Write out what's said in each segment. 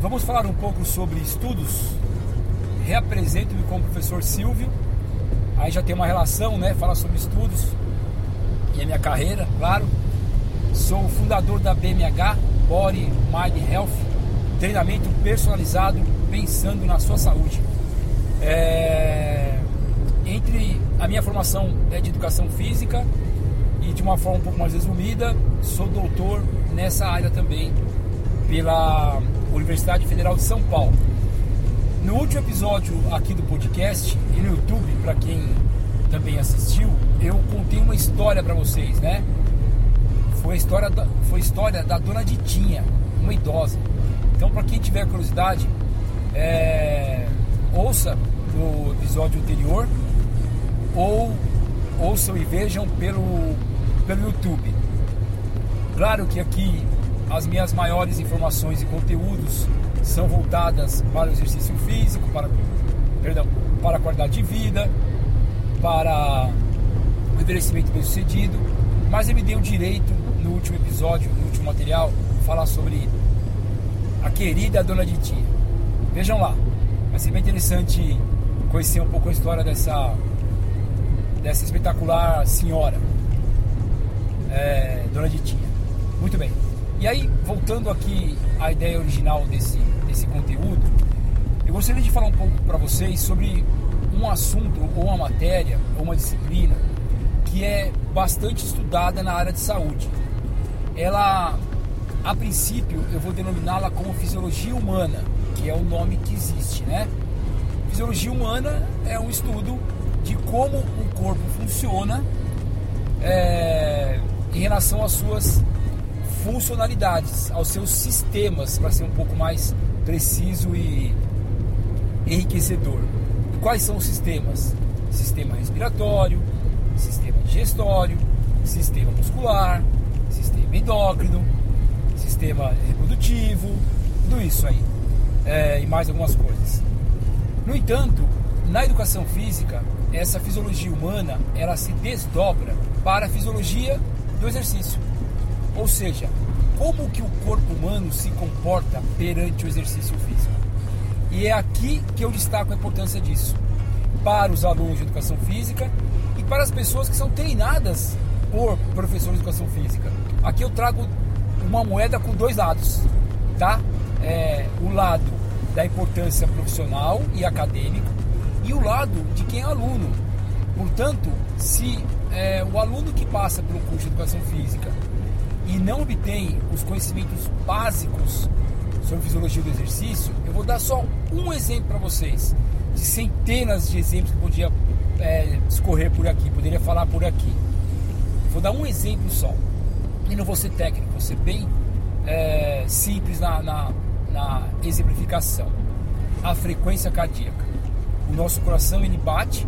vamos falar um pouco sobre estudos. Reapresento-me como professor Silvio. Aí já tem uma relação, né? Falar sobre estudos e a minha carreira, claro. Sou fundador da BMH, Body Mind Health, treinamento personalizado pensando na sua saúde. É... Entre a minha formação é de educação física e de uma forma um pouco mais resumida, sou doutor nessa área também pela Universidade Federal de São Paulo. No último episódio aqui do podcast e no YouTube, para quem também assistiu, eu contei uma história para vocês, né? Foi a história da, foi história da dona Ditinha, uma idosa. Então, para quem tiver curiosidade, é, ouça o episódio anterior ou ouçam e vejam pelo, pelo YouTube. Claro que aqui as minhas maiores informações e conteúdos são voltadas para o exercício físico, para, perdão, para a qualidade de vida, para o envelhecimento bem sucedido, mas eu me dei o direito no último episódio, no último material, falar sobre a querida Dona Ditinha. Vejam lá, vai ser bem interessante conhecer um pouco a história dessa, dessa espetacular senhora, é, Dona Ditinha. Muito bem. E aí, voltando aqui à ideia original desse, desse conteúdo, eu gostaria de falar um pouco para vocês sobre um assunto, ou uma matéria, ou uma disciplina que é bastante estudada na área de saúde. Ela, a princípio, eu vou denominá-la como fisiologia humana, que é o nome que existe, né? Fisiologia humana é um estudo de como o corpo funciona é, em relação às suas funcionalidades, aos seus sistemas, para ser um pouco mais preciso e enriquecedor. E quais são os sistemas? Sistema respiratório, sistema digestório, sistema muscular, sistema endócrino, sistema reprodutivo, tudo isso aí. É, e mais algumas coisas. No entanto, na educação física, essa fisiologia humana ela se desdobra para a fisiologia do exercício. Ou seja, como que o corpo humano se comporta perante o exercício físico. E é aqui que eu destaco a importância disso para os alunos de educação física e para as pessoas que são treinadas por professores de educação física. Aqui eu trago uma moeda com dois lados, tá? É, o lado da importância profissional e acadêmico e o lado de quem é aluno. Portanto, se é, o aluno que passa pelo curso de educação física e não obtém os conhecimentos básicos sobre fisiologia do exercício, eu vou dar só um exemplo para vocês, de centenas de exemplos que podia é, por aqui, poderia falar por aqui. Vou dar um exemplo só, e não vou ser técnico, vou ser bem é, simples na, na, na exemplificação. A frequência cardíaca. O nosso coração ele bate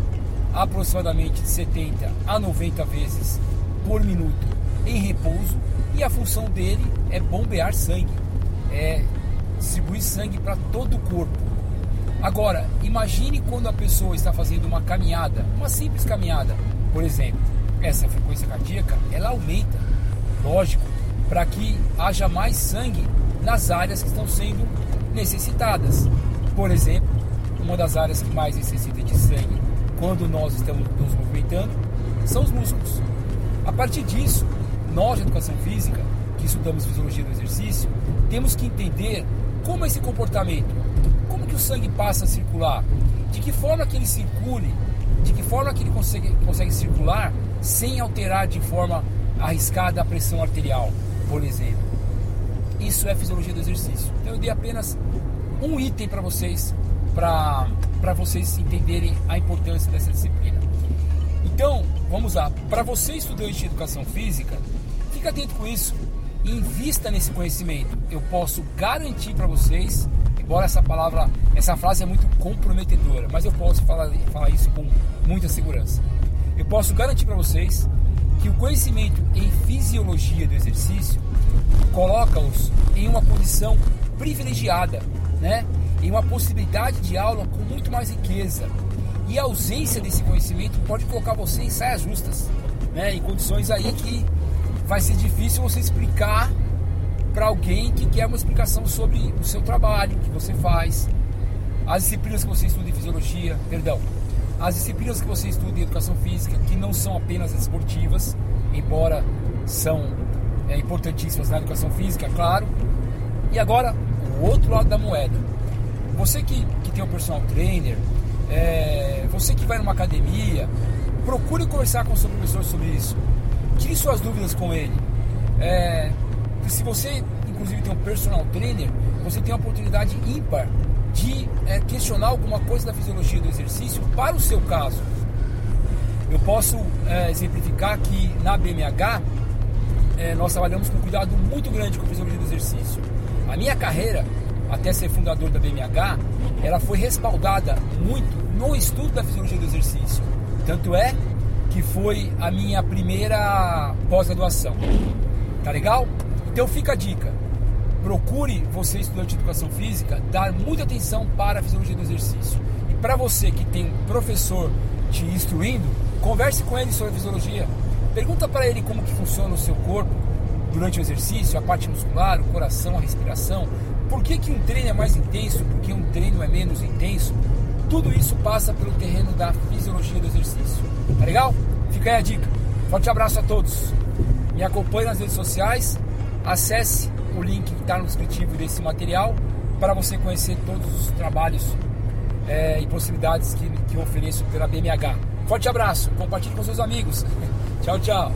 aproximadamente de 70 a 90 vezes por minuto em repouso e a função dele é bombear sangue, é distribuir sangue para todo o corpo. Agora, imagine quando a pessoa está fazendo uma caminhada, uma simples caminhada, por exemplo, essa frequência cardíaca ela aumenta, lógico, para que haja mais sangue nas áreas que estão sendo necessitadas. Por exemplo, uma das áreas que mais necessita de sangue quando nós estamos nos movimentando são os músculos. A partir disso, nós de educação física, que estudamos fisiologia do exercício, temos que entender como esse comportamento, como que o sangue passa a circular, de que forma que ele circule, de que forma que ele consegue, consegue circular sem alterar de forma arriscada a pressão arterial, por exemplo. Isso é fisiologia do exercício. Então eu dei apenas um item para vocês, para vocês entenderem a importância dessa disciplina. Então, vamos lá. Para você estudante de educação física, Fique atento com isso invista nesse conhecimento. Eu posso garantir para vocês, embora essa palavra, essa frase é muito comprometedora, mas eu posso falar, falar isso com muita segurança. Eu posso garantir para vocês que o conhecimento em fisiologia do exercício coloca-os em uma posição privilegiada, né? em uma possibilidade de aula com muito mais riqueza. E a ausência desse conhecimento pode colocar você em saias justas, né? em condições aí que vai ser difícil você explicar para alguém que quer uma explicação sobre o seu trabalho, que você faz, as disciplinas que você estuda em fisiologia, perdão, as disciplinas que você estuda em educação física, que não são apenas esportivas, embora são é, importantíssimas na educação física, claro. E agora, o outro lado da moeda. Você que, que tem um personal trainer, é, você que vai numa academia, procure conversar com o seu professor sobre isso. Tire suas dúvidas com ele. É, se você, inclusive, tem um personal trainer, você tem a oportunidade ímpar de é, questionar alguma coisa da fisiologia do exercício para o seu caso. Eu posso é, exemplificar que na BMH é, nós trabalhamos com cuidado muito grande com a fisiologia do exercício. A minha carreira, até ser fundador da BMH, ela foi respaldada muito no estudo da fisiologia do exercício. Tanto é que foi a minha primeira pós-graduação. Tá legal? Então fica a dica. Procure você, estudante de educação física, dar muita atenção para a fisiologia do exercício. E para você que tem um professor te instruindo, converse com ele sobre a fisiologia. Pergunta para ele como que funciona o seu corpo durante o exercício, a parte muscular, o coração, a respiração. Por que, que um treino é mais intenso, por que um treino é menos intenso? Tudo isso passa pelo terreno da fisiologia do exercício. Tá legal? Fica aí a dica. Forte abraço a todos. Me acompanhe nas redes sociais. Acesse o link que está no descritivo desse material para você conhecer todos os trabalhos é, e possibilidades que, que eu ofereço pela BMH. Forte abraço, compartilhe com seus amigos. tchau, tchau.